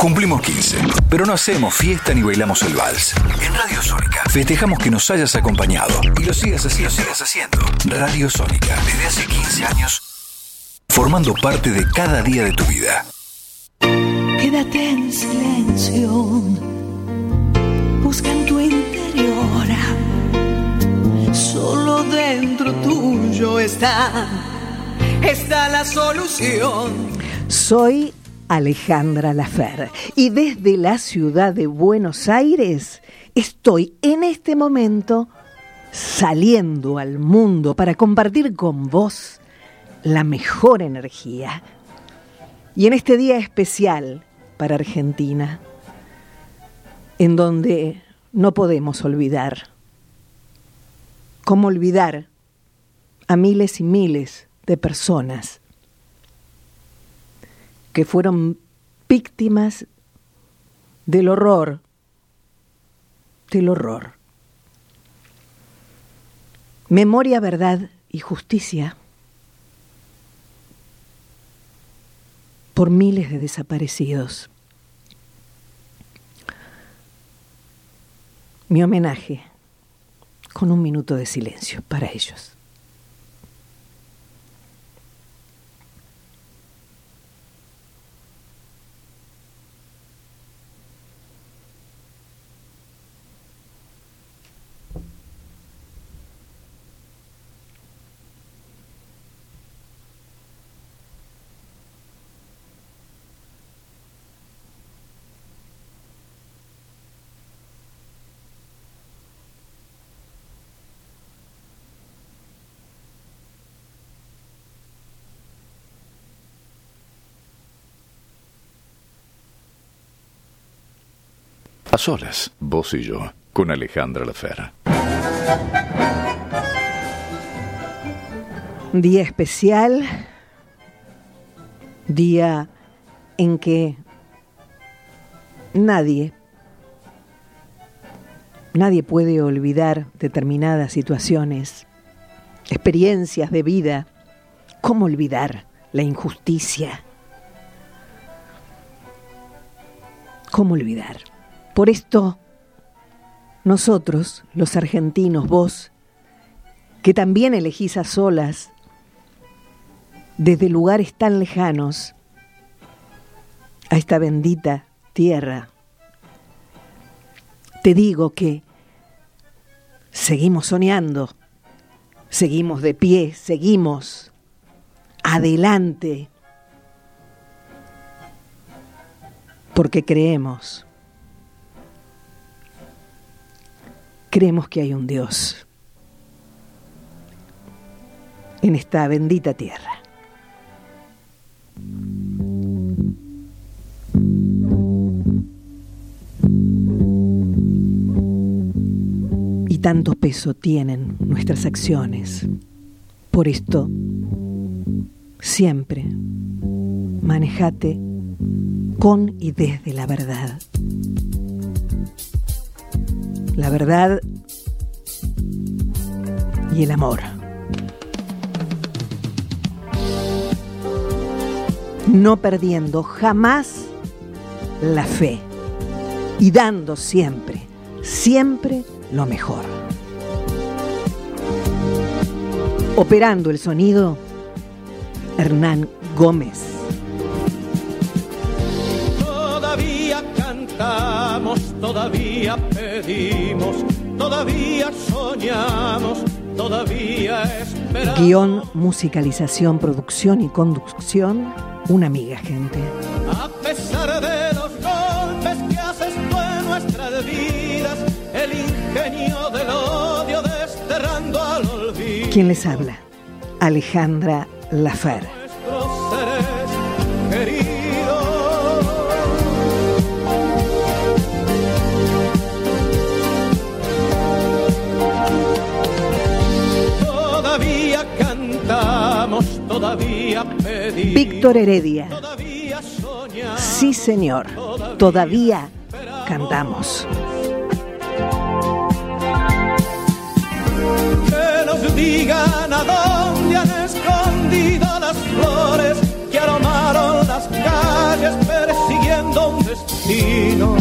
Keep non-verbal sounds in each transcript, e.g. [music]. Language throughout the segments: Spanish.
Cumplimos 15, pero no hacemos fiesta ni bailamos el vals. En Radio Sónica festejamos que nos hayas acompañado y lo sigas haciendo. sigas haciendo. Radio Sónica, desde hace 15 años, formando parte de cada día de tu vida. Quédate en silencio, busca en tu interior. Solo dentro tuyo está, está la solución. Soy Alejandra Lafer y desde la ciudad de Buenos Aires estoy en este momento saliendo al mundo para compartir con vos la mejor energía. Y en este día especial para Argentina, en donde no podemos olvidar, ¿cómo olvidar a miles y miles de personas que fueron víctimas del horror, del horror. Memoria, verdad y justicia por miles de desaparecidos. Mi homenaje con un minuto de silencio para ellos. A solas, vos y yo, con Alejandra Lafera. Día especial, día en que nadie, nadie puede olvidar determinadas situaciones, experiencias de vida. ¿Cómo olvidar la injusticia? ¿Cómo olvidar? Por esto, nosotros, los argentinos, vos, que también elegís a solas, desde lugares tan lejanos, a esta bendita tierra, te digo que seguimos soñando, seguimos de pie, seguimos adelante, porque creemos creemos que hay un Dios en esta bendita tierra. Y tanto peso tienen nuestras acciones. Por esto, siempre manejate con y desde la verdad la verdad y el amor. No perdiendo jamás la fe y dando siempre, siempre lo mejor. Operando el sonido, Hernán Gómez. Todavía cantamos, todavía pedimos, todavía soñamos, todavía esperamos. Guión, musicalización, producción y conducción, una amiga, gente. A pesar de los golpes que haces tú en nuestras vidas, el ingenio del odio desterrando al olvido. ¿Quién les habla? Alejandra Lafer. Víctor Heredia. Sí, señor. Todavía cantamos. Que nos digan a dónde han escondido las flores que aromaron las calles persiguiendo un destino.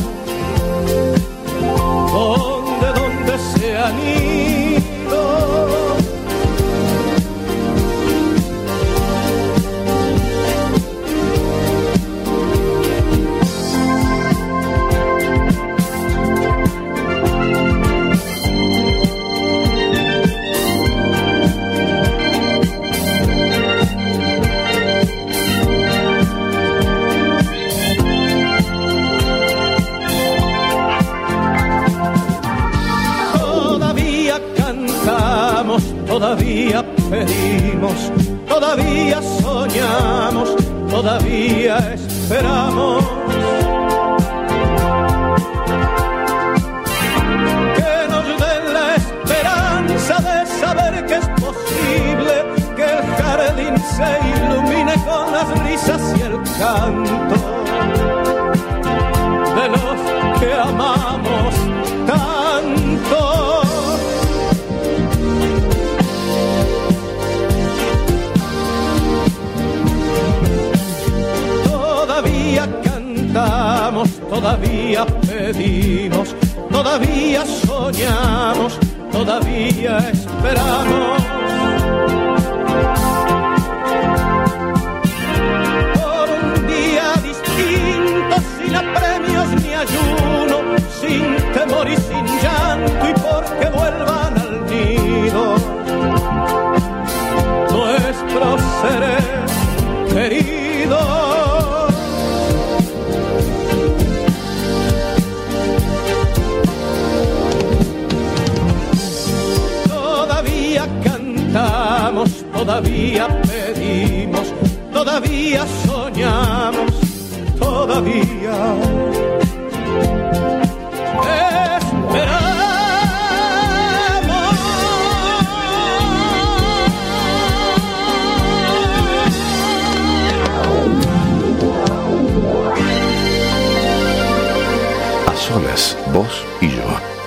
Donde, donde se han ido.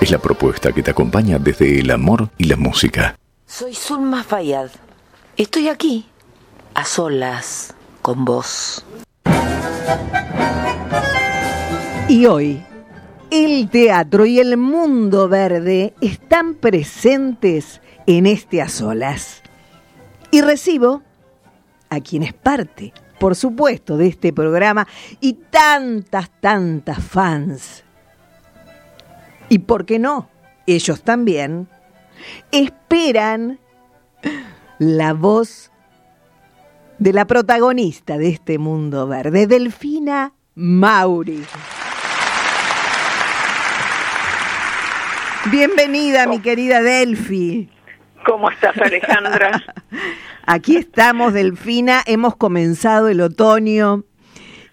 Es la propuesta que te acompaña desde el amor y la música. Soy Zulma Fayad. Estoy aquí, a solas, con vos. Y hoy, el teatro y el mundo verde están presentes en este a solas. Y recibo a quien es parte, por supuesto, de este programa y tantas, tantas fans. Y por qué no, ellos también esperan la voz de la protagonista de este mundo verde, Delfina Mauri. Bienvenida, mi querida Delfi. ¿Cómo estás, Alejandra? [laughs] Aquí estamos, Delfina. Hemos comenzado el otoño.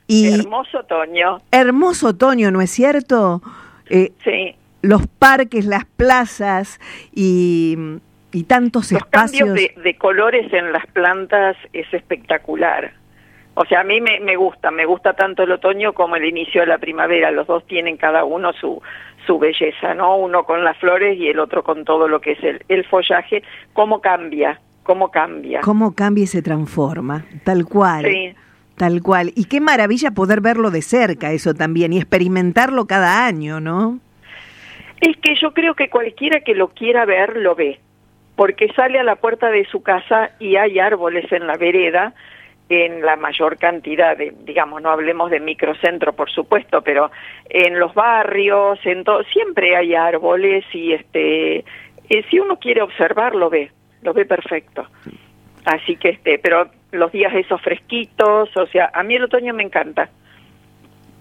Y Hermoso otoño. hermoso otoño, ¿no es cierto? Eh, Sí. Los parques, las plazas y, y tantos Los espacios. cambios de, de colores en las plantas es espectacular. O sea, a mí me, me gusta, me gusta tanto el otoño como el inicio de la primavera. Los dos tienen cada uno su, su belleza, ¿no? Uno con las flores y el otro con todo lo que es el, el follaje. ¿Cómo cambia? ¿Cómo cambia? Cómo cambia y se transforma, tal cual. Sí. Tal cual. Y qué maravilla poder verlo de cerca, eso también, y experimentarlo cada año, ¿no? Es que yo creo que cualquiera que lo quiera ver lo ve, porque sale a la puerta de su casa y hay árboles en la vereda en la mayor cantidad de, digamos, no hablemos de microcentro, por supuesto, pero en los barrios, en todo, siempre hay árboles y este, eh, si uno quiere observar lo ve, lo ve perfecto. Así que este, pero los días esos fresquitos, o sea, a mí el otoño me encanta.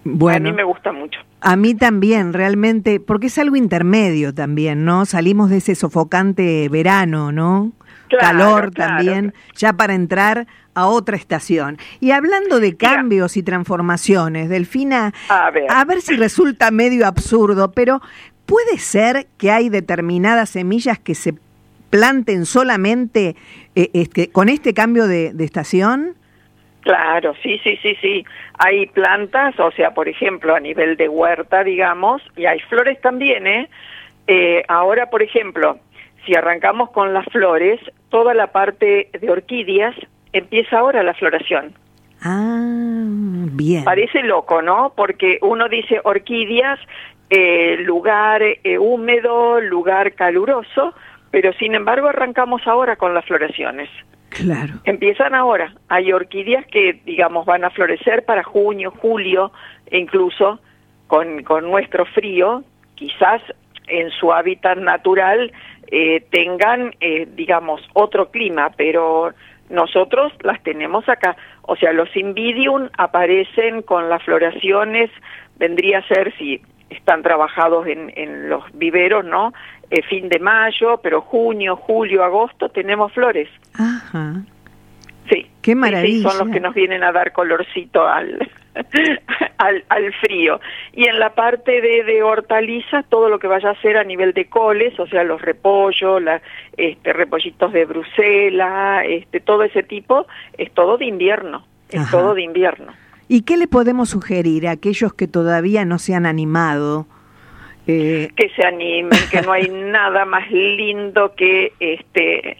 Bueno. A mí me gusta mucho. A mí también, realmente, porque es algo intermedio también, ¿no? Salimos de ese sofocante verano, ¿no? Claro, Calor claro. también, ya para entrar a otra estación. Y hablando de Mira. cambios y transformaciones, Delfina, A ver. a ver si resulta medio absurdo, pero ¿puede ser que hay determinadas semillas que se planten solamente eh, este, con este cambio de, de estación? Claro, sí, sí, sí, sí. Hay plantas, o sea, por ejemplo, a nivel de huerta, digamos, y hay flores también, ¿eh? Eh, ahora, por ejemplo, si arrancamos con las flores, toda la parte de orquídeas empieza ahora la floración. bien. Parece loco, ¿no? Porque uno dice orquídeas, eh, lugar eh, húmedo, lugar caluroso, pero sin embargo arrancamos ahora con las floraciones. Claro. Empiezan ahora. Hay orquídeas que, digamos, van a florecer para junio, julio, e incluso con, con nuestro frío, quizás en su hábitat natural eh, tengan, eh, digamos, otro clima, pero nosotros las tenemos acá. O sea, los invidium aparecen con las floraciones, vendría a ser, si están trabajados en, en los viveros, ¿no? Eh, fin de mayo, pero junio, julio, agosto tenemos flores. Ajá. Sí. Qué Sí, sí, maravilla. son los que nos vienen a dar colorcito al, [laughs] al, al frío. Y en la parte de, de hortalizas, todo lo que vaya a ser a nivel de coles, o sea, los repollos, la, este, repollitos de Bruselas, este, todo ese tipo, es todo de invierno. Es Ajá. todo de invierno. ¿Y qué le podemos sugerir a aquellos que todavía no se han animado? Eh, que se animen, que no hay [laughs] nada más lindo que este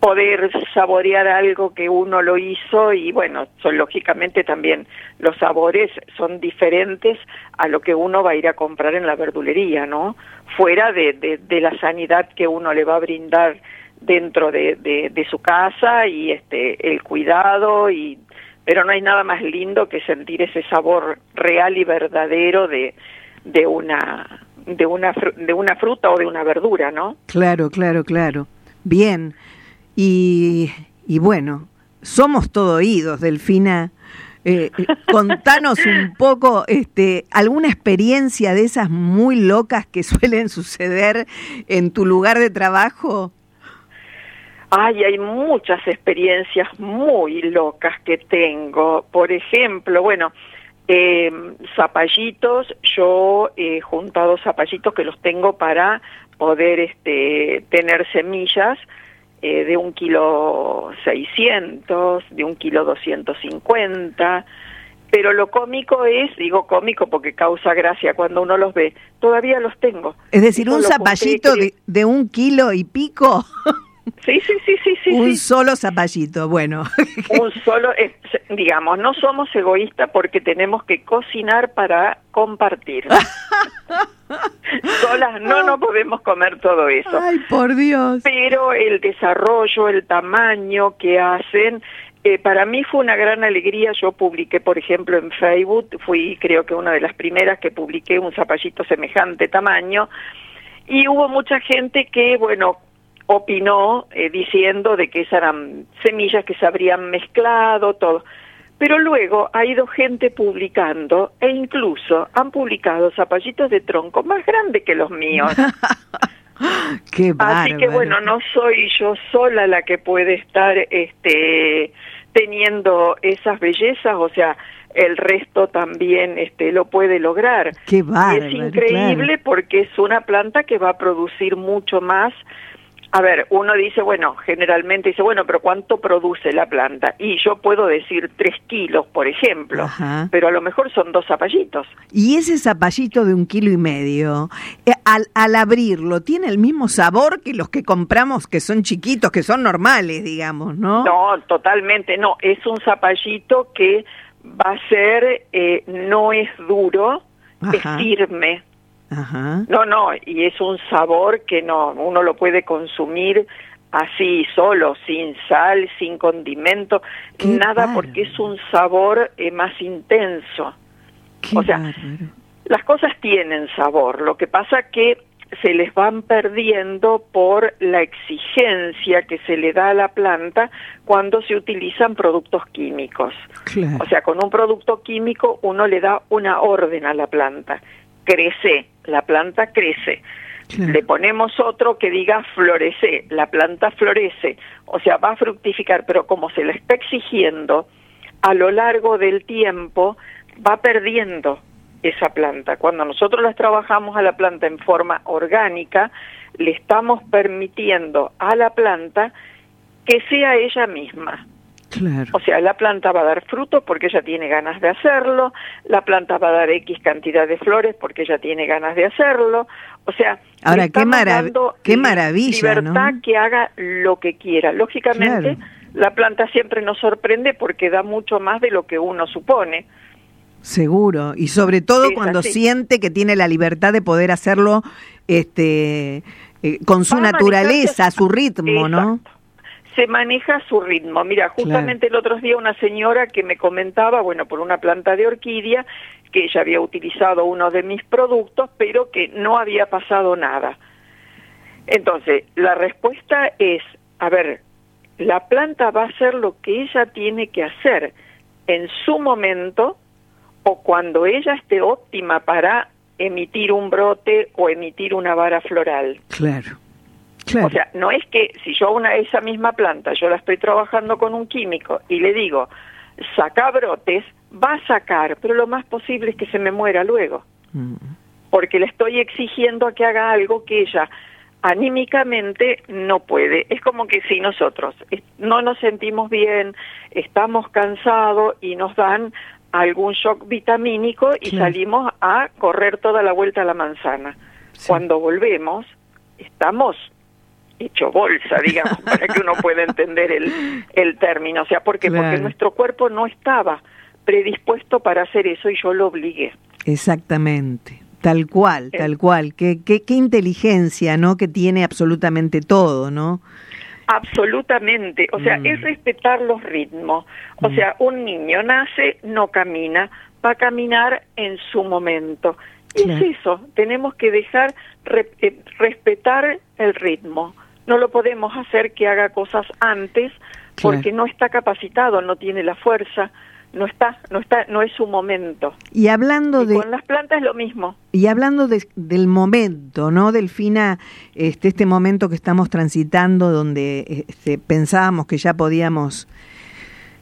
poder saborear algo que uno lo hizo y bueno, son lógicamente también los sabores son diferentes a lo que uno va a ir a comprar en la verdulería, ¿no? Fuera de, de, de la sanidad que uno le va a brindar dentro de, de, de su casa y este el cuidado y pero no hay nada más lindo que sentir ese sabor real y verdadero de de una de una de una fruta o de una verdura, ¿no? claro, claro, claro. Bien. Y, y bueno, somos todo oídos, Delfina. Eh, eh, [laughs] contanos un poco este, alguna experiencia de esas muy locas que suelen suceder en tu lugar de trabajo. Ay, hay muchas experiencias muy locas que tengo. Por ejemplo, bueno, eh, zapallitos, yo he juntado zapallitos que los tengo para poder este, tener semillas eh, de un kilo seiscientos, de un kilo doscientos cincuenta. Pero lo cómico es, digo cómico porque causa gracia cuando uno los ve, todavía los tengo. Es decir, un zapallito de, de un kilo y pico. [laughs] Sí, sí, sí, sí, sí. un sí. solo zapallito, bueno. [laughs] un solo, digamos, no somos egoístas porque tenemos que cocinar para compartir. [laughs] Solas no no podemos comer todo eso. Ay, por Dios. Pero el desarrollo, el tamaño que hacen, eh, para mí fue una gran alegría. Yo publiqué, por ejemplo, en Facebook, fui creo que una de las primeras que publiqué un zapallito semejante tamaño, y hubo mucha gente que, bueno, opinó eh, diciendo de que esas eran semillas que se habrían mezclado, todo. Pero luego ha ido gente publicando e incluso han publicado zapallitos de tronco más grandes que los míos. [laughs] Qué Así que bueno, no soy yo sola la que puede estar este teniendo esas bellezas, o sea, el resto también este lo puede lograr. Qué Y bárbaro. es increíble porque es una planta que va a producir mucho más. A ver, uno dice, bueno, generalmente dice, bueno, pero ¿cuánto produce la planta? Y yo puedo decir tres kilos, por ejemplo, Ajá. pero a lo mejor son dos zapallitos. Y ese zapallito de un kilo y medio, eh, al, al abrirlo, ¿tiene el mismo sabor que los que compramos que son chiquitos, que son normales, digamos, no? No, totalmente no. Es un zapallito que va a ser, eh, no es duro, Ajá. es firme. Ajá. No, no, y es un sabor que no, uno lo puede consumir así solo, sin sal, sin condimento, Qué nada bárbaro. porque es un sabor eh, más intenso. Qué o sea, bárbaro. Las cosas tienen sabor, lo que pasa que se les van perdiendo por la exigencia que se le da a la planta cuando se utilizan productos químicos. Claro. O sea, con un producto químico uno le da una orden a la planta. Crece, la planta crece. Claro. Le ponemos otro que diga florece, la planta florece. O sea, va a fructificar, pero como se le está exigiendo a lo largo del tiempo, va perdiendo esa planta. Cuando nosotros las trabajamos a la planta en forma orgánica, le estamos permitiendo a la planta que sea ella misma. Claro. O sea, la planta va a dar frutos porque ella tiene ganas de hacerlo, la planta va a dar X cantidad de flores porque ella tiene ganas de hacerlo. O sea, Ahora, qué marav- qué maravilla, libertad ¿no? que haga lo que quiera. Lógicamente, Claro. la planta siempre nos sorprende porque da mucho más de lo que uno supone. Seguro, y sobre todo Es cuando así. siente que tiene la libertad de poder hacerlo este, eh, con su naturaleza, a su ritmo, ¿no? Se maneja a su ritmo. Mira, justamente el otro día una señora que me comentaba, bueno, por una planta de orquídea, que ella había utilizado uno de mis productos, pero que no había pasado nada. Entonces, la respuesta es, a ver, la planta va a hacer lo que ella tiene que hacer en su momento o cuando ella esté óptima para emitir un brote o emitir una vara floral. Claro, claro. O sea, no es que si yo una esa misma planta, yo la estoy trabajando con un químico y le digo, saca brotes, va a sacar, pero lo más posible es que se me muera luego, Mm, porque le estoy exigiendo a que haga algo que ella anímicamente no puede. Es como que si nosotros es- no nos sentimos bien, estamos cansados y nos dan algún shock vitamínico y salimos a correr toda la vuelta a la manzana. Sí. Cuando volvemos, estamos hecho bolsa, digamos, [laughs] para que uno pueda entender el, el término. O sea, ¿por qué? Claro. Porque nuestro cuerpo no estaba predispuesto para hacer eso y yo lo obligué. Exactamente. Tal cual, Eh. tal cual. Qué, qué, qué inteligencia, ¿no? Que tiene absolutamente todo, ¿no? Absolutamente, o sea, Mm. es respetar los ritmos. O sea, un niño nace, no camina, va a caminar en su momento. Y Claro. es eso, tenemos que dejar re- eh, respetar el ritmo. No lo podemos hacer que haga cosas antes porque Claro. no está capacitado, no tiene la fuerza, no está, no está, no es su momento. Y hablando Y de con las plantas es lo mismo. y hablando de- del momento, ¿no? Delfina, este este momento que estamos transitando donde este, pensábamos que ya podíamos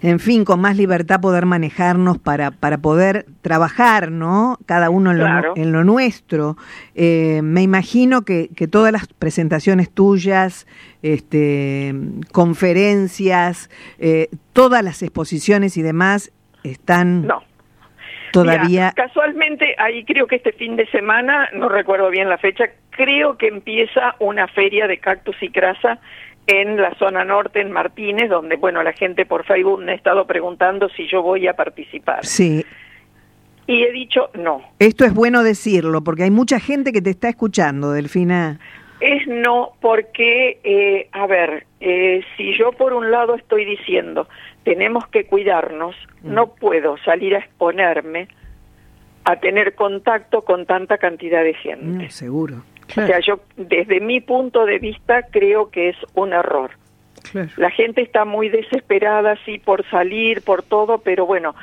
en fin, con más libertad poder manejarnos para, para poder trabajar, ¿no? Cada uno en lo, Claro. en lo nuestro. Eh, me imagino que, que todas las presentaciones tuyas, este, conferencias, eh, todas las exposiciones y demás están No. todavía... Mira, casualmente, ahí creo que este fin de semana, no recuerdo bien la fecha, creo que empieza una feria de cactus y crasa en la zona norte, en Martínez, donde, bueno, la gente por Facebook me ha estado preguntando si yo voy a participar. Sí, Y he dicho no. esto es bueno decirlo porque hay mucha gente que te está escuchando, Delfina. Es no porque, eh, a ver, eh, si yo por un lado estoy diciendo tenemos que cuidarnos, no puedo salir a exponerme a tener contacto con tanta cantidad de gente. No, seguro. O sea, yo desde mi punto de vista creo que es un error. claro. La gente está muy desesperada, sí, por salir, por todo, pero bueno,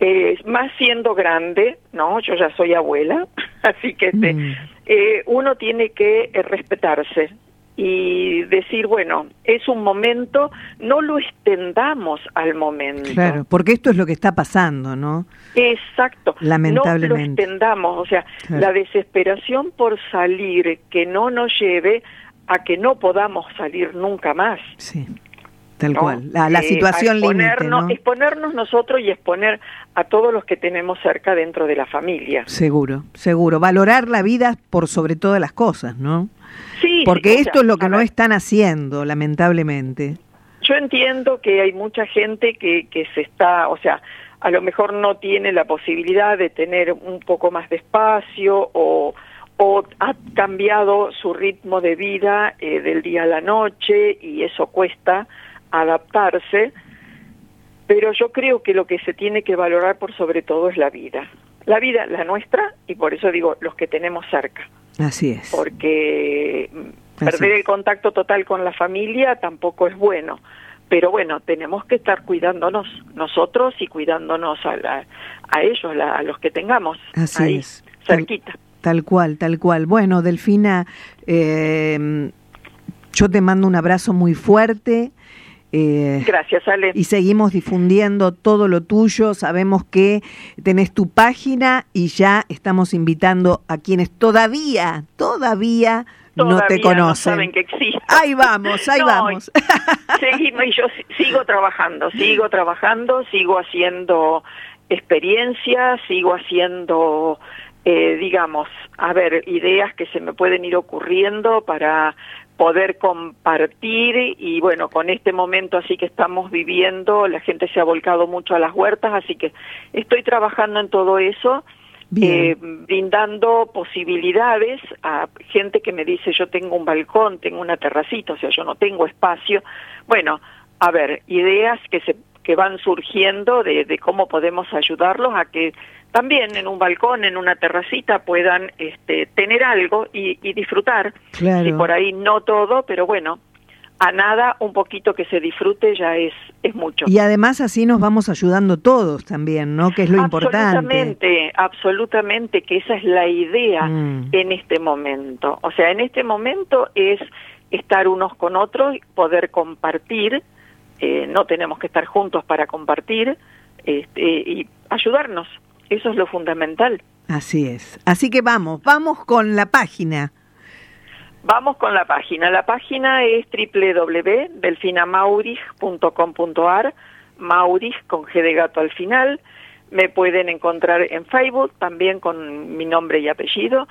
eh, más siendo grande, ¿no? Yo ya soy abuela, [laughs] así que este, Mm. eh, uno tiene que eh, respetarse y decir, bueno, es un momento, no lo extendamos al momento. Claro, porque esto es lo que está pasando, ¿no? Exacto. Lamentablemente. No lo extendamos, o sea, Claro. la desesperación por salir que no nos lleve a que no podamos salir nunca más. Sí, tal ¿no? cual. La, la Eh, situación límite, exponernos, ¿no? exponernos nosotros y exponer a todos los que tenemos cerca dentro de la familia. Seguro, seguro. Valorar la vida por sobre todas las cosas, ¿no? Sí, Porque sí, o esto sea, es lo que no ver, están haciendo, lamentablemente. Yo entiendo que hay mucha gente que, que se está, o sea, a lo mejor no tiene la posibilidad de tener un poco más de espacio o, o ha cambiado su ritmo de vida eh, del día a la noche y eso cuesta adaptarse, pero yo creo que lo que se tiene que valorar por sobre todo es la vida. La vida, la nuestra, y por eso digo, los que tenemos cerca Así es. porque Así perder es. el contacto total con la familia tampoco es bueno. Pero bueno, tenemos que estar cuidándonos nosotros y cuidándonos a, la- a ellos, la- a los que tengamos Así ahí, es. Tal- cerquita. Tal cual, tal cual. Bueno, Delfina, eh, yo te mando un abrazo muy fuerte. Eh, Gracias, Ale. y seguimos difundiendo todo lo tuyo. Sabemos que tenés tu página y ya estamos invitando a quienes todavía, todavía, no te conocen. saben que existe. Ahí vamos, ahí [laughs] No, vamos. Seguimos y yo si- sigo trabajando, sigo trabajando, sigo haciendo experiencias, sigo haciendo eh, digamos, a ver, ideas que se me pueden ir ocurriendo para poder compartir y bueno, con este momento así que estamos viviendo, la gente se ha volcado mucho a las huertas, así que estoy trabajando en todo eso, eh, brindando posibilidades a gente que me dice yo tengo un balcón, tengo una terracita, o sea, yo no tengo espacio. Bueno, a ver, ideas que se que van surgiendo de, de cómo podemos ayudarlos a que también en un balcón, en una terracita puedan este, tener algo y, y disfrutar. Claro. Y por ahí no todo, pero bueno, a nada un poquito que se disfrute ya es, es mucho. Y además así nos vamos ayudando todos también, ¿no? Que es lo importante. Absolutamente, absolutamente, que esa es la idea Mm. en este momento. O sea, en este momento es estar unos con otros, poder compartir, eh, no tenemos que estar juntos para compartir este, y ayudarnos. Eso es lo fundamental. Así es. Así que vamos, vamos con la página. Vamos con la página. La página es www.delfinamaurich.com.ar, Maurich con G de gato al final. Me pueden encontrar en Facebook también con mi nombre y apellido.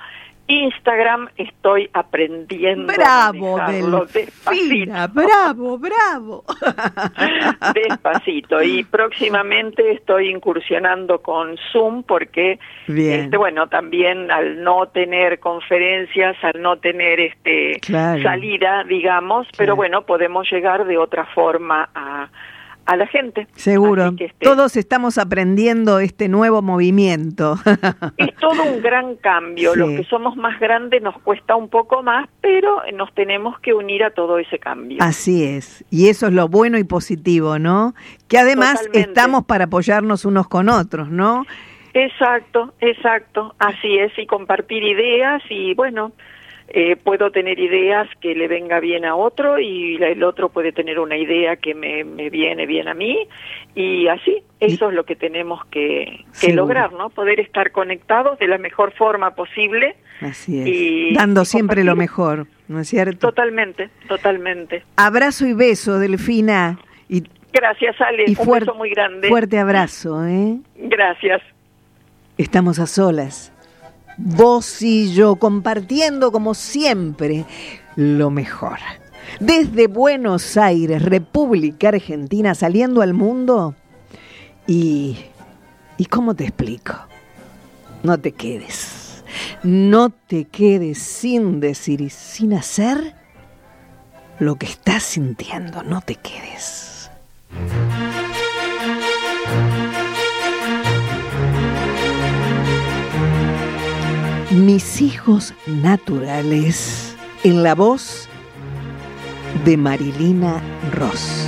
Instagram estoy aprendiendo. a Bravo, manejarlo Delfina, despacito. bravo, bravo. [laughs] despacito y próximamente estoy incursionando con Zoom porque Bien. este bueno también al no tener conferencias al no tener este Claro. salida digamos pero bueno podemos llegar de otra forma a a la gente Seguro. Que, este, Todos estamos aprendiendo este nuevo movimiento. [laughs] es todo un gran cambio Sí. los que somos más grandes nos cuesta un poco más pero nos tenemos que unir a todo ese cambio Así es. Y eso es lo bueno y positivo, ¿no? Que además Totalmente. estamos para apoyarnos unos con otros, ¿no? Exacto, exacto, así es, y compartir ideas y bueno, eh, puedo tener ideas que le venga bien a otro y el otro puede tener una idea que me, me viene bien a mí y así, eso es lo que tenemos que, lograr, ¿no? Poder estar conectados de la mejor forma posible, Así es. Y- Dando siempre lo mejor, ¿no es cierto? totalmente, totalmente. Abrazo y beso, Delfina. Y, Gracias, Ale, y un beso muy grande. fuerte abrazo, ¿eh? Gracias. Estamos a solas. Vos y yo compartiendo como siempre lo mejor. Desde Buenos Aires, República Argentina, saliendo al mundo. Y... ¿Y cómo te explico? No te quedes. No te quedes sin decir y sin hacer lo que estás sintiendo. No te quedes. Mis hijos naturales, en la voz de Marilina Ross.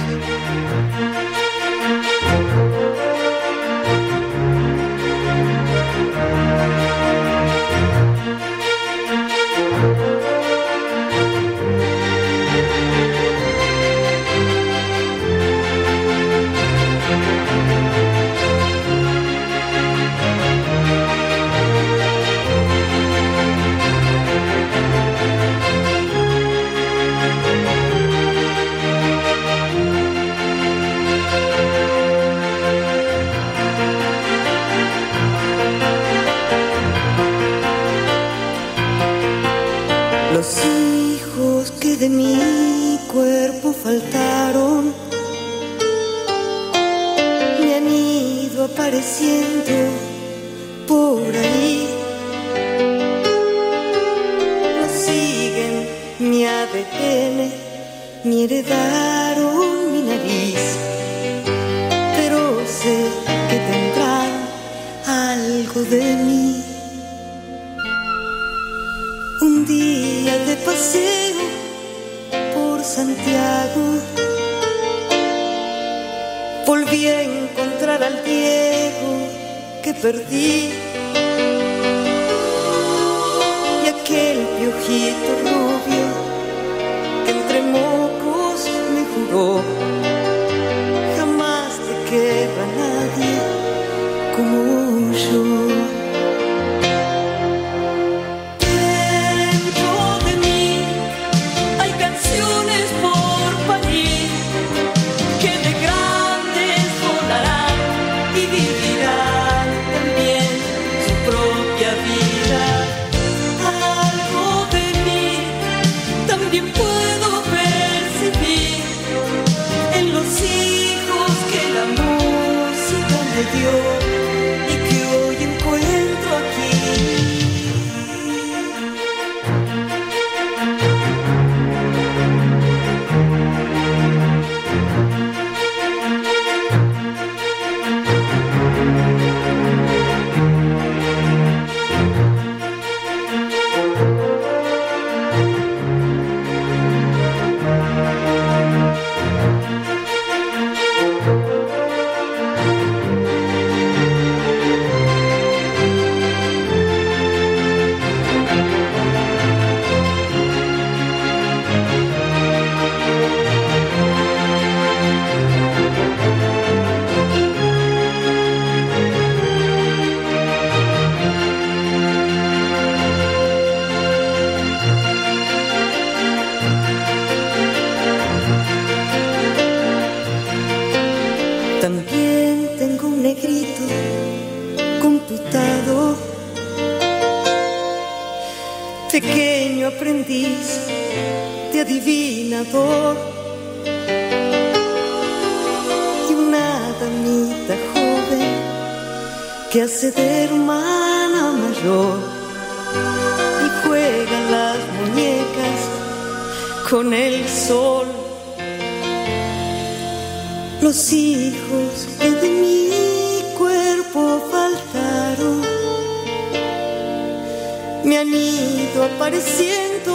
Apareciendo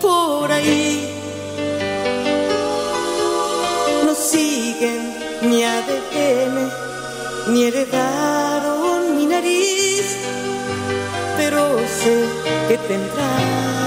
por ahí. No siguen mi ADN, ni heredaron mi nariz, pero sé que tendrán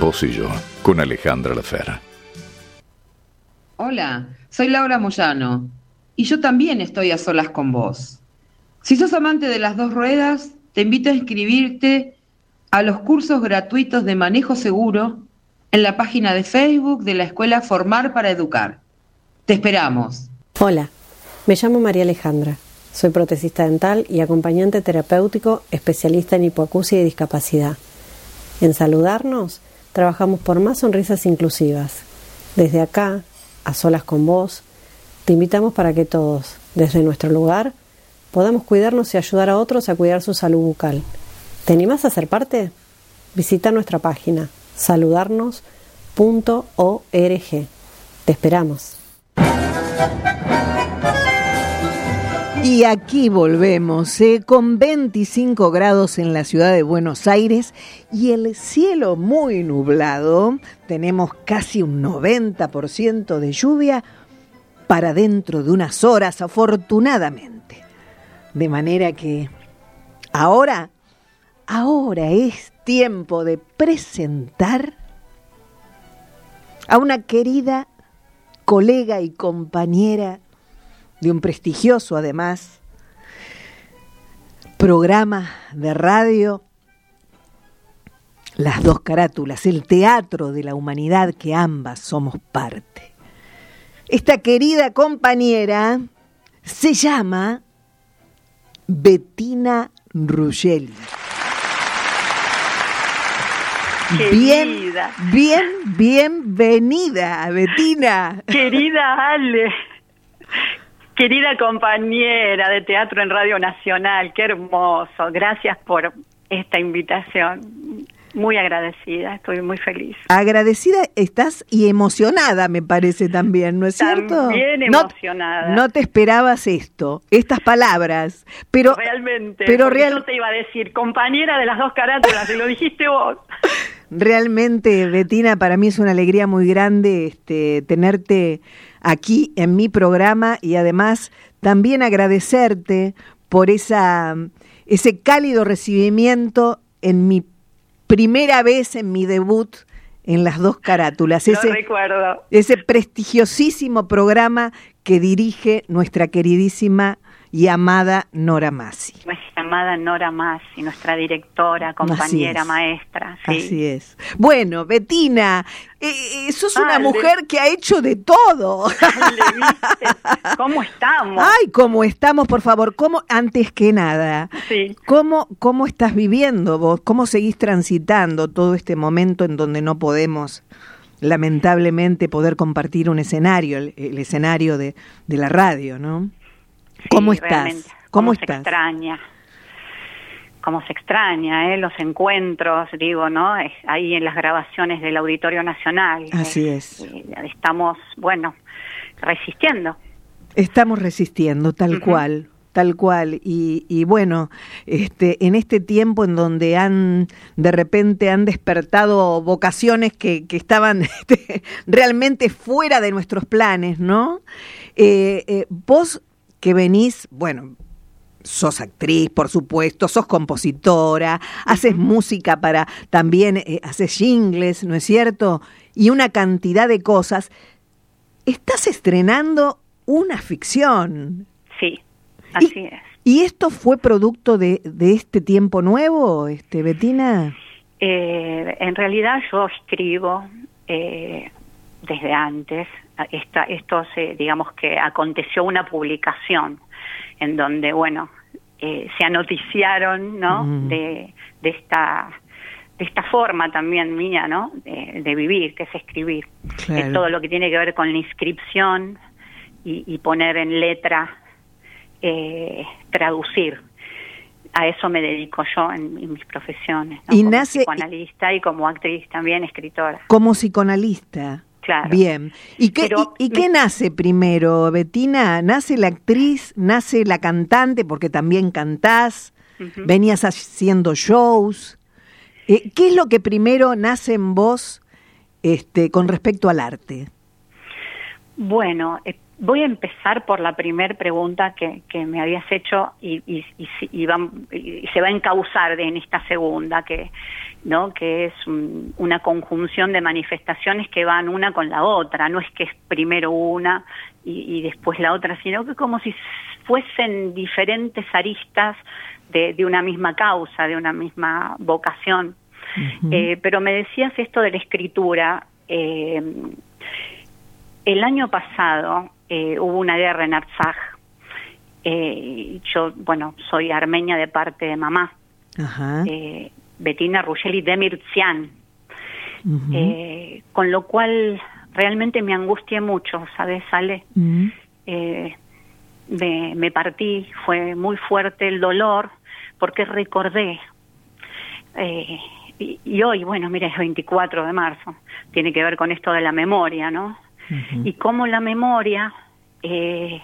vos y yo, con Alejandra Lafera. Hola, soy Laura Moyano y yo también estoy a solas con vos. Si sos amante de las dos ruedas, te invito a inscribirte a los cursos gratuitos de manejo seguro en la página de Facebook de la Escuela Formar para Educar. Te esperamos. Hola, me llamo María Alejandra. Soy protesista dental y acompañante terapéutico especialista en hipoacusia y discapacidad. En Saludarnos trabajamos por más sonrisas inclusivas. Desde acá, a solas con vos, te invitamos para que todos, desde nuestro lugar, podamos cuidarnos y ayudar a otros a cuidar su salud bucal. ¿Te animás a ser parte? Visita nuestra página saludarnos.org. Te esperamos. Y aquí volvemos, ¿eh? con 25 grados en la ciudad de Buenos Aires y el cielo muy nublado. Tenemos casi un 90% de lluvia para dentro de unas horas, afortunadamente. De manera que ahora, ahora es tiempo de presentar a una querida colega y compañera de un prestigioso, además, programa de radio, Las dos carátulas, el teatro de la humanidad que ambas somos parte. Esta querida compañera se llama Bettina Ruggeli. Bien, bien, bienvenida, Bettina. Querida Ale, querida compañera de teatro en Radio Nacional, qué hermoso. Gracias por esta invitación. Muy agradecida, estoy muy feliz. Agradecida estás y emocionada, me parece también, ¿no es cierto? También No- emocionada. No, te esperabas esto, estas palabras, pero Realmente, pero real- yo te iba a decir, compañera de las dos carátulas, y lo dijiste vos. [laughs] realmente, Betina, para mí es una alegría muy grande este, tenerte aquí en mi programa y además también agradecerte por esa, ese cálido recibimiento en mi primera vez en mi debut en las dos carátulas. Ese, recuerdo. ese prestigiosísimo programa que dirige nuestra queridísima y amada Nora. Nuestra amada Nora Massi, nuestra directora, compañera, es. maestra. Sí. Así es. Bueno, Betina, eh, eh, sos una Ale. mujer que ha hecho de todo. [laughs] ¿viste? ¿Cómo estamos? Ay, ¿cómo estamos, por favor? ¿Cómo, antes que nada, Sí. cómo, cómo estás viviendo vos? ¿Cómo seguís transitando todo este momento en donde no podemos lamentablemente poder compartir un escenario, el, escenario de, de, la radio, ¿no? ¿Cómo estás? ¿Cómo, estás? Se extraña. Cómo se extraña, ¿eh? Los encuentros, digo, ¿no? ahí en las grabaciones del Auditorio Nacional. Así es. Estamos, bueno, resistiendo. Estamos resistiendo, tal cual tal cual. Y, y, bueno, este, en este tiempo en donde han de repente han despertado vocaciones que, que estaban [laughs] este, realmente fuera de nuestros planes, ¿no? Eh, eh, vos que venís, bueno, sos actriz, por supuesto, sos compositora, haces música para también, eh, haces jingles, ¿no es cierto? Y una cantidad de cosas. Estás estrenando una ficción. Sí, así es. ¿Y esto fue producto de, de este tiempo nuevo, este, Betina? Eh, en realidad yo escribo eh, desde antes. Esta, esto se, digamos que aconteció una publicación en donde, bueno, eh, se anoticiaron, ¿no? De, de esta de esta forma también mía, ¿no? De, vivir, que es escribir. Es todo lo que tiene que ver con la inscripción y, poner en letra, eh, traducir. A eso me dedico yo en, mis profesiones. Y como nace psicoanalista y como actriz también, escritora. Como psicoanalista. Bien. ¿Y qué, y, qué nace primero, Betina? ¿Nace la actriz? ¿Nace la cantante? Porque también cantás. Venías haciendo shows. Eh, ¿Qué es lo que primero nace en vos este, con respecto al arte? Bueno, eh, voy a empezar por la primera pregunta que, que, me habías hecho y, y, y, y, se va a encauzar en esta segunda, que ¿no? que es una conjunción de manifestaciones que van una con la otra, no es que es primero una y, después la otra, sino que como si fuesen diferentes aristas de, una misma causa, de una misma vocación. Eh, pero me decías esto de la escritura. Eh, el año pasado eh, hubo una guerra en Artsaj. yo, bueno, soy armenia de parte de mamá. Ajá. Bettina Ruggeli Demirzian, eh, con lo cual realmente me angustié mucho, ¿sabes, Ale? Eh, me, partí, fue muy fuerte el dolor, porque recordé, eh, y, hoy, bueno, mira, es 24 de marzo, tiene que ver con esto de la memoria, ¿no? Y cómo la memoria, eh,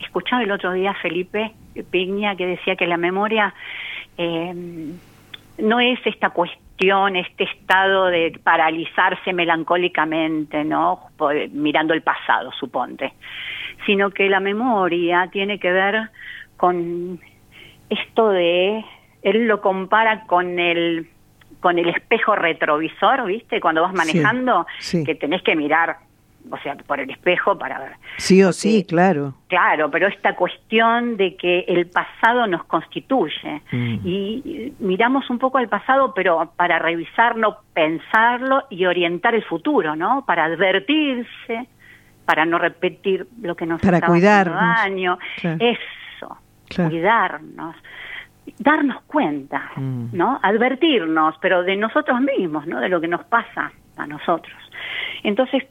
escuchaba el otro día Felipe Pignia que decía que la memoria eh, no es esta cuestión, este estado de paralizarse melancólicamente, ¿no? Mirando el pasado, suponte, sino que la memoria tiene que ver con esto de, él lo compara con el con el espejo retrovisor, ¿viste? Cuando vas manejando, que tenés que mirar o sea, por el espejo para ver. Sí o sí, claro. Claro, pero esta cuestión de que el pasado nos constituye mm. y miramos un poco al pasado, pero para revisarlo, pensarlo y orientar el futuro, ¿no? Para advertirse, para no repetir lo que nos para cuidarnos. daño. Eso, cuidarnos darnos cuenta, mm. ¿no? Advertirnos, pero de nosotros mismos, ¿no? De lo que nos pasa a nosotros. Entonces,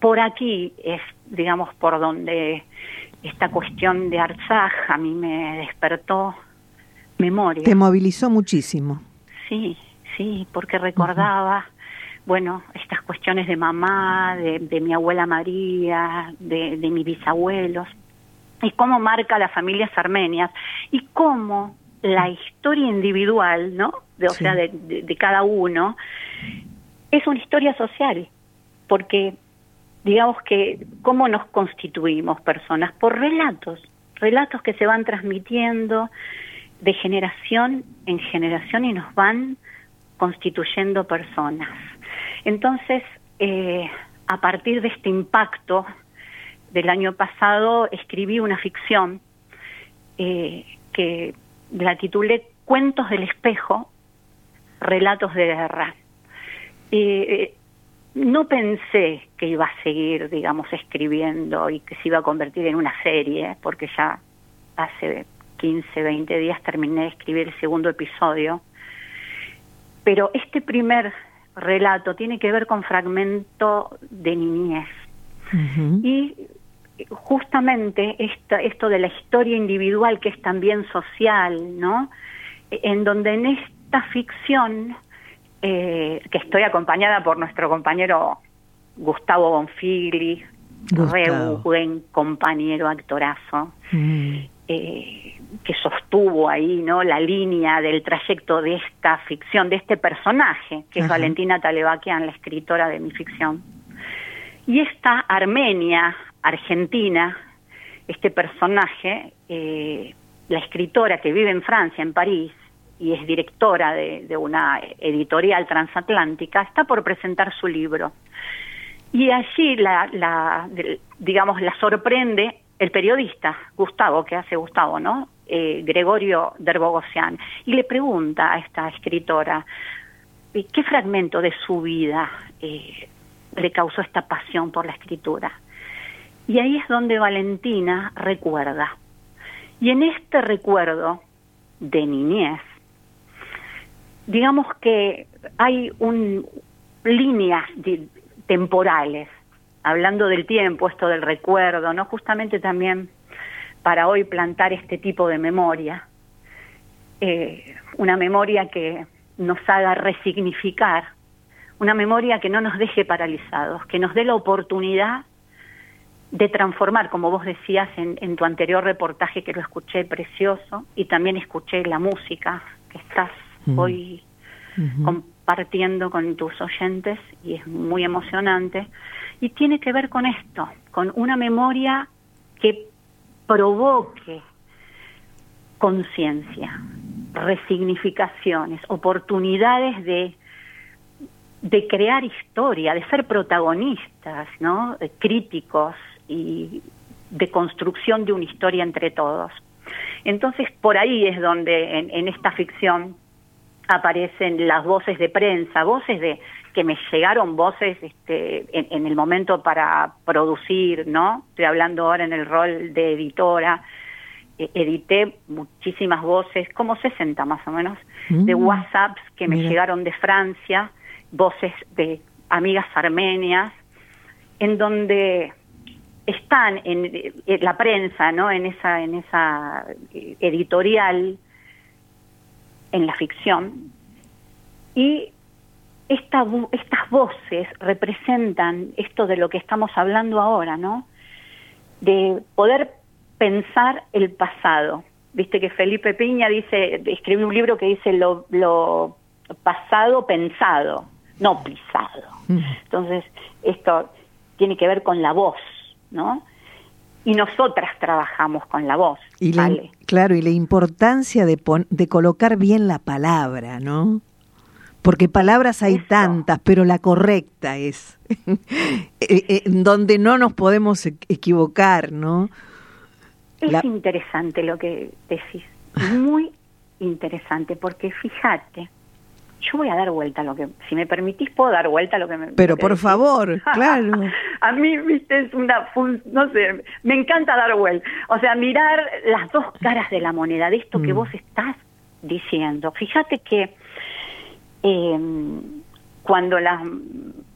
por aquí es, digamos, por donde esta cuestión de Arzaj a mí me despertó memoria. Te movilizó muchísimo. Sí, sí, porque recordaba, bueno, estas cuestiones de mamá, de, mi abuela María, de, mis bisabuelos, y cómo marca las familias armenias, y cómo la historia individual, ¿no? De, o sea, de, de cada uno, es una historia social, porque digamos que cómo nos constituimos personas por relatos, relatos que se van transmitiendo de generación en generación y nos van constituyendo personas. Entonces, eh, a partir de este impacto del año pasado, escribí una ficción eh, que la titulé Cuentos del espejo, relatos de guerra. Eh, no pensé que iba a seguir, digamos, escribiendo y que se iba a convertir en una serie, porque ya hace 15, 20 días terminé de escribir el segundo episodio. Pero este primer relato tiene que ver con fragmento de niñez. Y justamente esta, esto de la historia individual que es también social, ¿no? En donde en esta ficción, eh, que estoy acompañada por nuestro compañero Gustavo Bonfigli, re buen compañero actorazo, mm. eh, que sostuvo ahí no la línea del trayecto de esta ficción, de este personaje, que es Valentina Talebakian, la escritora de mi ficción. Y esta Armenia, Argentina, este personaje, eh, la escritora que vive en Francia, en París, y es directora de, una editorial transatlántica, está por presentar su libro. Y allí la, digamos, la sorprende el periodista Gustavo, que hace Gustavo, ¿no? Eh, Gregorio Derbogosian, y le pregunta a esta escritora, ¿qué fragmento de su vida eh, le causó esta pasión por la escritura? Y ahí es donde Valentina recuerda. Y en este recuerdo de niñez, digamos que hay un, líneas temporales, hablando del tiempo, esto del recuerdo, ¿no? Justamente también para hoy plantar este tipo de memoria, eh, una memoria que nos haga resignificar, una memoria que no nos deje paralizados, que nos dé la oportunidad de transformar, como vos decías en, tu anterior reportaje que lo escuché precioso, y también escuché la música que estás hoy compartiendo con tus oyentes y es muy emocionante. Y tiene que ver con esto, con una memoria que provoque conciencia, resignificaciones, oportunidades de de crear historia, de ser protagonistas, ¿no? críticos, y de construcción de una historia entre todos. Entonces, por ahí es donde en, esta ficción aparecen las voces de prensa, voces de que me llegaron voces este, en, el momento para producir, ¿no? Estoy hablando ahora en el rol de editora. E, edité muchísimas voces, como 60 más o menos, de mm. WhatsApps que me llegaron de Francia, voces de amigas armenias, en donde están en, la prensa, ¿no? En esa, en esa eh, editorial, en la ficción, y esta, estas voces representan esto de lo que estamos hablando ahora, ¿no? De poder pensar el pasado. Viste que Felipe Piña dice, escribió un libro que dice lo, lo pasado pensado, no pisado. Mm. Entonces, esto tiene que ver con la voz, ¿no? Y nosotras trabajamos con la voz. Y claro, y la importancia de, de colocar bien la palabra, ¿no? Porque palabras hay tantas, pero la correcta es [laughs] eh, eh, donde no nos podemos equivocar, ¿no? Es interesante lo que decís, muy interesante, porque fíjate, yo voy a dar vuelta a lo que, si me permitís, puedo dar vuelta a lo que me. Pero por favor, [laughs] claro. a mí, viste, es una, no sé, me encanta dar vuelta. O sea, mirar las dos caras de la moneda, de esto que mm. vos estás diciendo. Fíjate que em, cuando las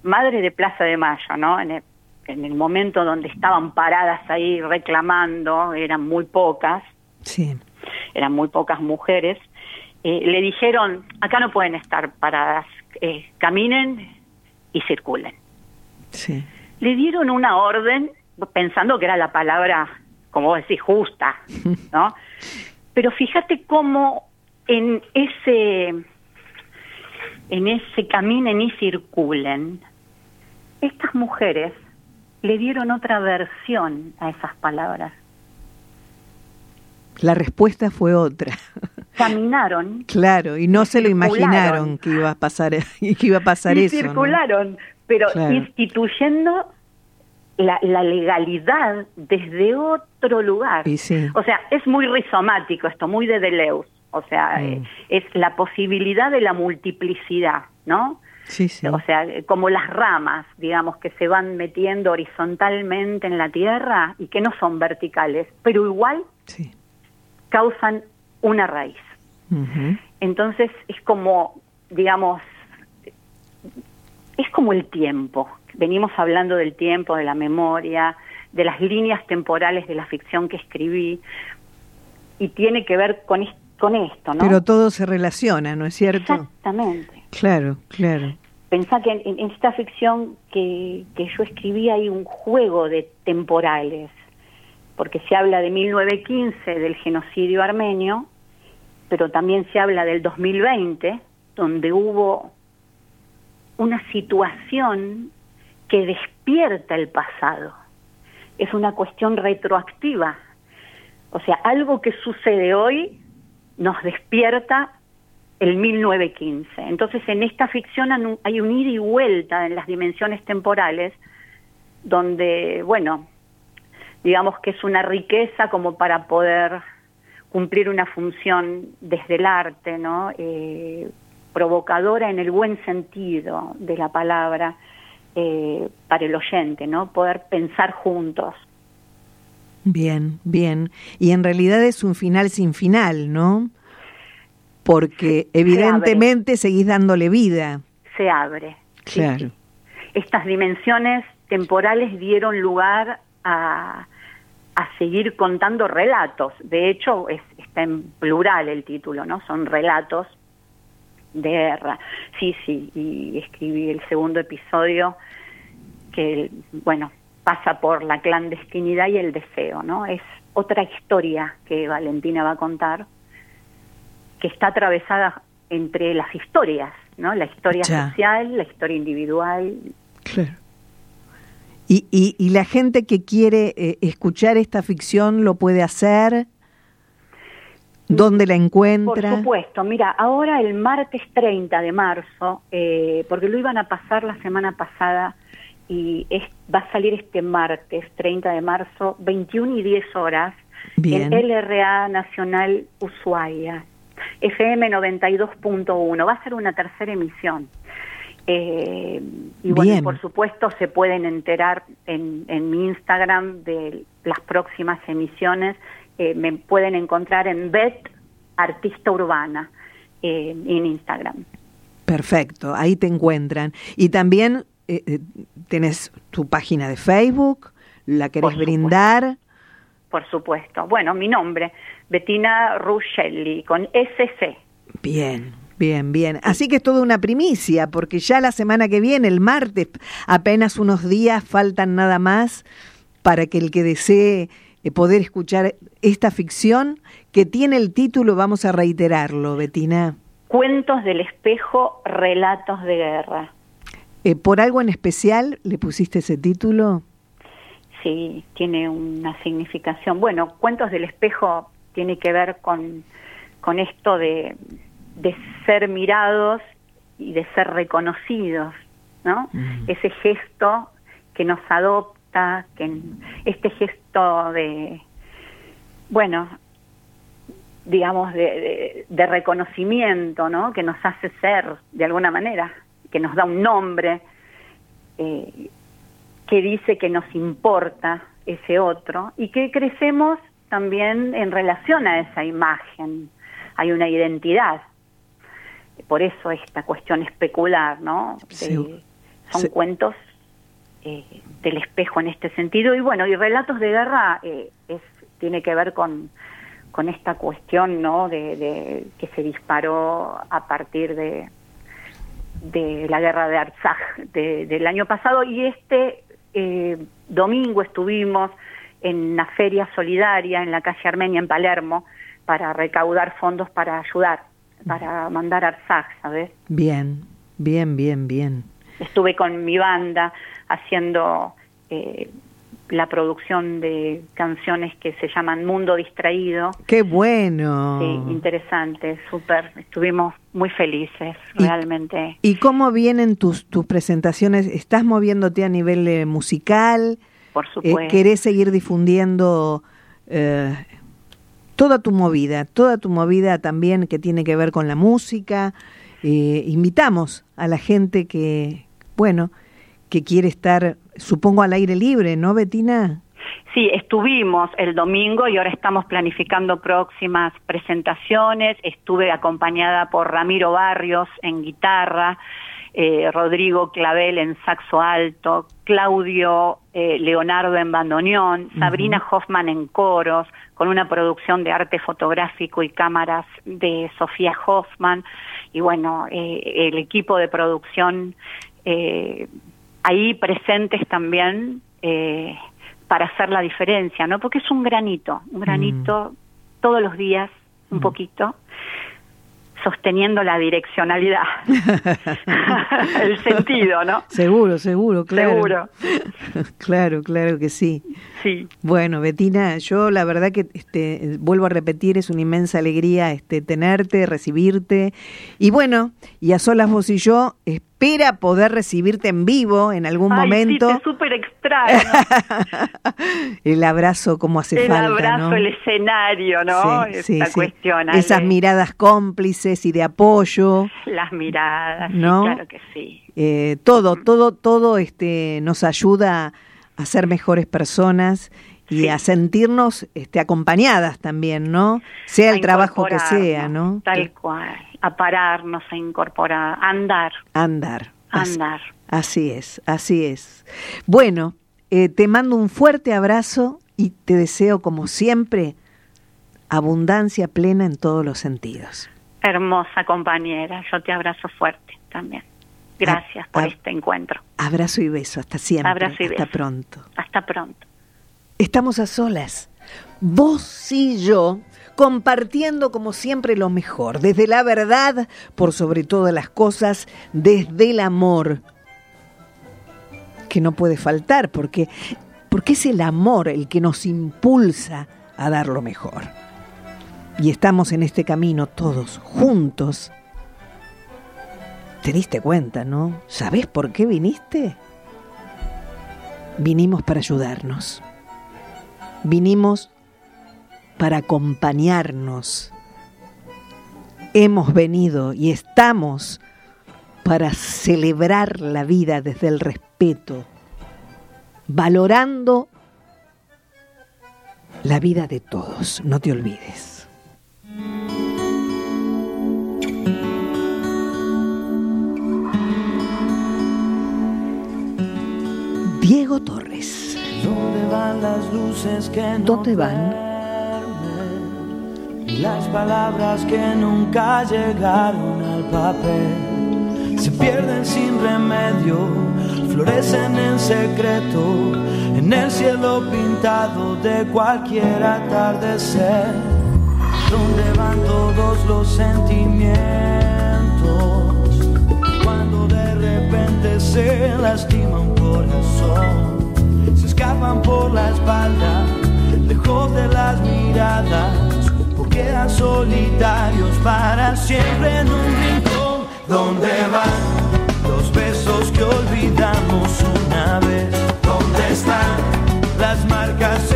madres de Plaza de Mayo, ¿no? En el, en el momento donde estaban paradas ahí reclamando, eran muy pocas. Sí. Eran muy pocas mujeres eh, le dijeron, acá no pueden estar paradas, eh, caminen y circulen. Sí. Le dieron una orden, pensando que era la palabra, como vos decís, justa, [laughs] ¿no? Pero fíjate cómo en ese, en ese caminen y circulen, estas mujeres le dieron otra versión a esas palabras. La respuesta fue otra. [laughs] Caminaron. Claro, y no se lo imaginaron que iba a pasar, [laughs] que iba a pasar y eso. Circularon, pero instituyendo la, legalidad desde otro lugar. O sea, es muy rizomático esto, muy de Deleuze. O sea, mm. eh, es la posibilidad de la multiplicidad, ¿no? Sí, sí. O sea, como las ramas, digamos, que se van metiendo horizontalmente en la tierra y que no son verticales, pero igual sí causan una raíz. Entonces es como, digamos, es como el tiempo. Venimos hablando del tiempo, de la memoria, de las líneas temporales de la ficción que escribí y tiene que ver con, con esto, ¿no? Pero todo se relaciona, ¿no es cierto? Exactamente. Claro, claro. Pensá que en, en esta ficción que, que yo escribí hay un juego de temporales, porque se habla de 1915 del genocidio armenio, pero también se habla del 2020, donde hubo una situación que despierta el pasado. Es una cuestión retroactiva. O sea, algo que sucede hoy nos despierta el 1915. Entonces, en esta ficción hay un ida y vuelta en las dimensiones temporales, donde, bueno, digamos que es una riqueza como para poder cumplir una función desde el arte, ¿no? Eh, provocadora en el buen sentido de la palabra eh, para el oyente, ¿no? Poder pensar juntos. Bien, bien. Y en realidad es un final sin final, ¿no? Porque evidentemente seguís dándole vida. Se abre. Claro. Estas dimensiones temporales dieron lugar a, a seguir contando relatos. De hecho, es, está en plural el título, ¿no? Son relatos de guerra. Sí, sí, y escribí el segundo episodio que, bueno, pasa por la clandestinidad y el deseo, ¿no? Es otra historia que Valentina va a contar, que está atravesada entre las historias, ¿no? La historia social, la historia individual. Claro. Y, y, y la gente que quiere eh, escuchar esta ficción lo puede hacer. ¿Dónde la encuentra? Por supuesto, mira, ahora el martes 30 de marzo, eh, porque lo iban a pasar la semana pasada y es, va a salir este martes 30 de marzo, 21 y 10 horas, Bien. en LRA Nacional Ushuaia, FM 92.1. Va a ser una tercera emisión. Eh, y bueno, Bien. por supuesto se pueden enterar en, en mi Instagram de las próximas emisiones. Eh, me pueden encontrar en Bet Artista Urbana eh, en Instagram. Perfecto, ahí te encuentran. Y también eh, tenés tu página de Facebook, la querés Por brindar. Por supuesto. Bueno, mi nombre, Bettina Ruscelli, con SC. Bien, bien, bien. Así que es toda una primicia, porque ya la semana que viene, el martes, apenas unos días faltan nada más para que el que desee eh, poder escuchar esta ficción que tiene el título, vamos a reiterarlo, Betina. Cuentos del espejo, relatos de guerra. Eh, ¿Por algo en especial le pusiste ese título? Sí, tiene una significación. Bueno, Cuentos del espejo tiene que ver con, con esto de, de ser mirados y de ser reconocidos, ¿no? Ese gesto que nos adopta, que este gesto de, bueno, digamos, de, de, de reconocimiento, ¿no? Que nos hace ser de alguna manera, que nos da un nombre, eh, que dice que nos importa ese otro y que crecemos también en relación a esa imagen. Hay una identidad. Por eso esta cuestión especular, ¿no? De- Sí. son Sí. cuentos eh, del espejo en este sentido. Y bueno, y relatos de guerra eh, es, tiene que ver con, con esta cuestión, ¿no? De, de- que se disparó a partir de, de la guerra de Artsaj de- del año pasado y este eh, domingo estuvimos en una feria solidaria en la calle Armenia en Palermo para recaudar fondos para ayudar, para mandar a Artsaj, ¿sabes? Bien, bien, bien, bien. Estuve con mi banda haciendo eh, la producción de canciones que se llaman Mundo Distraído. Qué bueno. Sí, interesante, súper. Estuvimos muy felices, Y- realmente. ¿Y cómo vienen tus, tus presentaciones? ¿Estás moviéndote a nivel eh, musical? Por Eh, supuesto. ¿Querés seguir difundiendo eh, toda tu movida? Toda tu movida también que tiene que ver con la música. Eh, invitamos a la gente que, bueno, que quiere estar, supongo, al aire libre, ¿no, Betina? Sí, estuvimos el domingo y ahora estamos planificando próximas presentaciones. Estuve acompañada por Ramiro Barrios en guitarra. Eh, Rodrigo Clavel en saxo alto, Claudio eh, Leonardo en bandoneón, Sabrina Hoffman en coros, con una producción de arte fotográfico y cámaras de Sofía Hoffman, y bueno, eh, el equipo de producción ahí presentes también para hacer la diferencia, ¿no? Porque es un granito, un granito todos los días, un poquito, sosteniendo la direccionalidad, [laughs] el sentido, ¿no? Seguro, seguro, claro. Seguro. [laughs] claro, claro que sí. Sí. Bueno, Betina, yo la verdad que este vuelvo a repetir, es una inmensa alegría este tenerte, recibirte y bueno, y a solas vos y yo espera poder recibirte en vivo en algún Ay, momento. Sí, súper extraño. [laughs] el abrazo como hace el falta, abrazo, ¿no? el escenario, ¿no? Sí, Esta sí. cuestión. Esas miradas cómplices y de apoyo. Las miradas, sí, ¿No? claro que sí. Eh, todo, todo, todo este, nos ayuda a ser mejores personas y Sí. a sentirnos este, acompañadas también, ¿no? Sea A el trabajo que sea, ¿no? Tal cual. A pararnos, a incorporar, a andar, Andar. Así, andar. así es, así es. Bueno, eh, te mando un fuerte abrazo y te deseo, como siempre, abundancia plena en todos los sentidos. Hermosa compañera, yo te abrazo fuerte también. Gracias por ah. este encuentro. Abrazo y beso, hasta siempre. Abrazo y hasta beso. pronto. Hasta pronto. Estamos a solas, vos y yo, compartiendo como siempre lo mejor, desde la verdad, por sobre todas las cosas, desde el amor, que no puede faltar, porque, porque es el amor el que nos impulsa a dar lo mejor. Y estamos en este camino todos juntos. ¿Te diste cuenta, no? ¿Sabés por qué viniste? Vinimos para ayudarnos vinimos para acompañarnos. Hemos venido y estamos para celebrar la vida desde el respeto, valorando la vida de todos. No te olvides. Diego Torres. ¿Dónde van las luces que no ¿Dónde van? las palabras que nunca llegaron al papel se pierden sin remedio, florecen en secreto en el cielo pintado de cualquier atardecer. ¿Dónde van todos los sentimientos cuando de repente se lastima un corazón? se escapan por la espalda, lejos de las miradas, o quedan solitarios para siempre en un rincón. ¿Dónde van los besos que olvidamos una vez? ¿Dónde están las marcas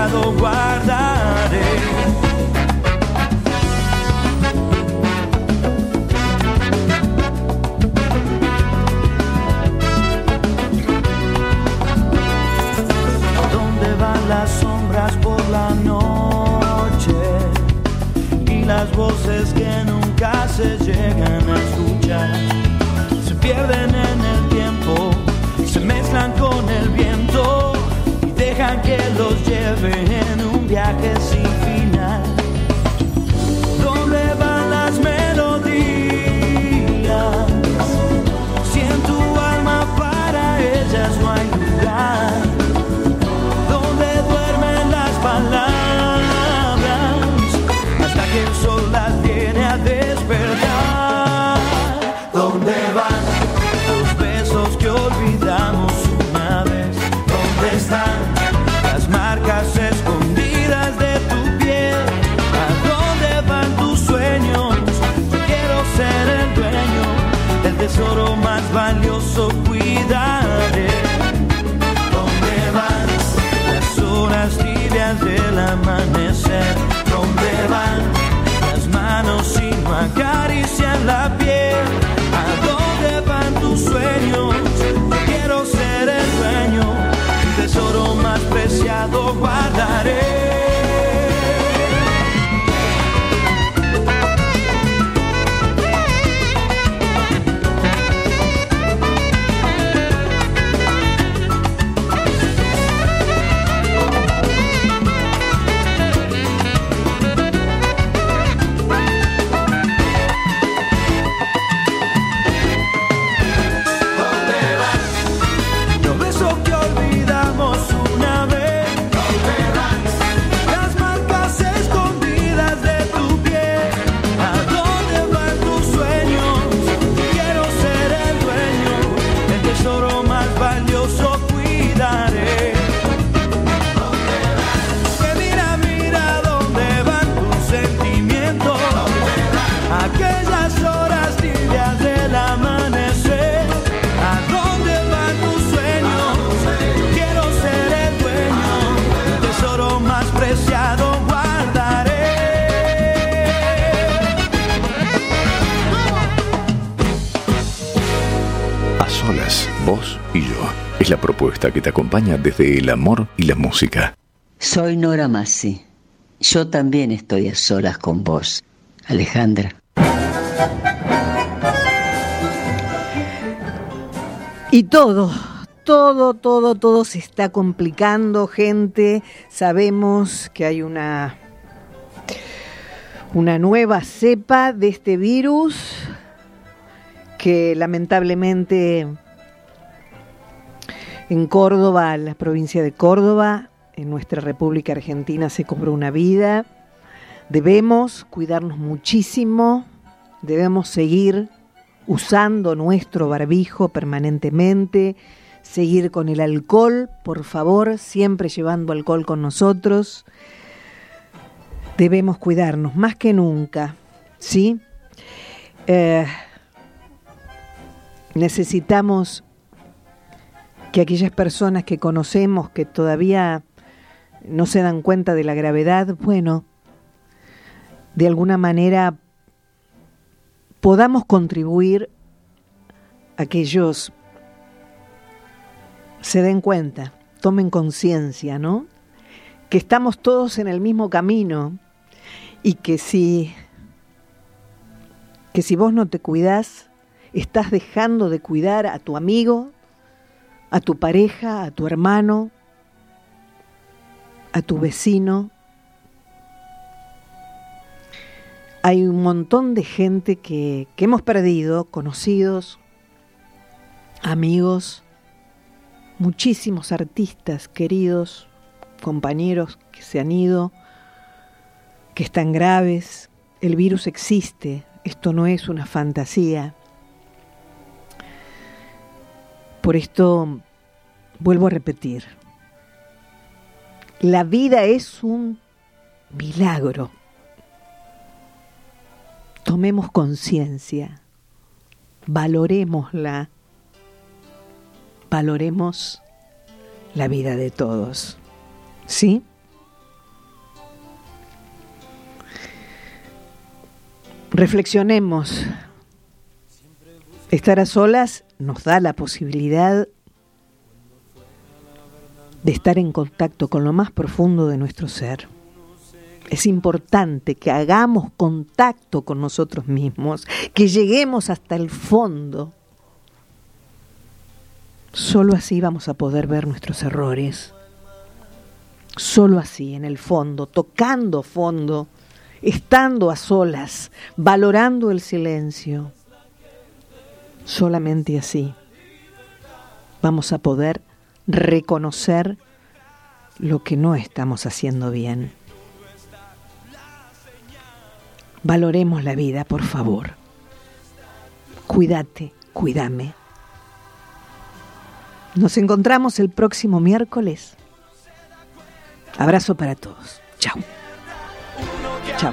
preciado guardaré. ¿Dónde van las sombras por la noche? Y las voces que nunca se llegan a escuchar. Se pierden en el tiempo, se mezclan con el viento que los lleve en un viaje sin final. ¿Dónde van las melodías? Si en tu alma para ellas no hay lugar más valioso cuidaré. ¿Dónde van las horas tibias del amanecer? ¿Dónde van las manos y no acarician la piel? Propuesta que te acompaña desde el amor y la música. Soy Nora Massi. Yo también estoy a solas con vos, Alejandra. Y todo, todo, todo, todo se está complicando, gente. Sabemos que hay una una nueva cepa de este virus que lamentablemente en Córdoba, en la provincia de Córdoba, en nuestra República Argentina se cobró una vida. Debemos cuidarnos muchísimo, debemos seguir usando nuestro barbijo permanentemente, seguir con el alcohol, por favor, siempre llevando alcohol con nosotros. Debemos cuidarnos más que nunca, ¿sí? Eh, necesitamos que aquellas personas que conocemos que todavía no se dan cuenta de la gravedad, bueno, de alguna manera podamos contribuir a que ellos se den cuenta, tomen conciencia, ¿no? Que estamos todos en el mismo camino y que si que si vos no te cuidás, estás dejando de cuidar a tu amigo, a tu pareja, a tu hermano, a tu vecino. Hay un montón de gente que, que hemos perdido, conocidos, amigos, muchísimos artistas queridos, compañeros que se han ido, que están graves. El virus existe, esto no es una fantasía. Por esto vuelvo a repetir, la vida es un milagro. Tomemos conciencia, valorémosla, valoremos la vida de todos. ¿Sí? Reflexionemos. Estar a solas nos da la posibilidad de estar en contacto con lo más profundo de nuestro ser. Es importante que hagamos contacto con nosotros mismos, que lleguemos hasta el fondo. Solo así vamos a poder ver nuestros errores. Solo así, en el fondo, tocando fondo, estando a solas, valorando el silencio. Solamente así vamos a poder reconocer lo que no estamos haciendo bien. Valoremos la vida, por favor. Cuídate, cuídame. Nos encontramos el próximo miércoles. Abrazo para todos. Chao. Chao.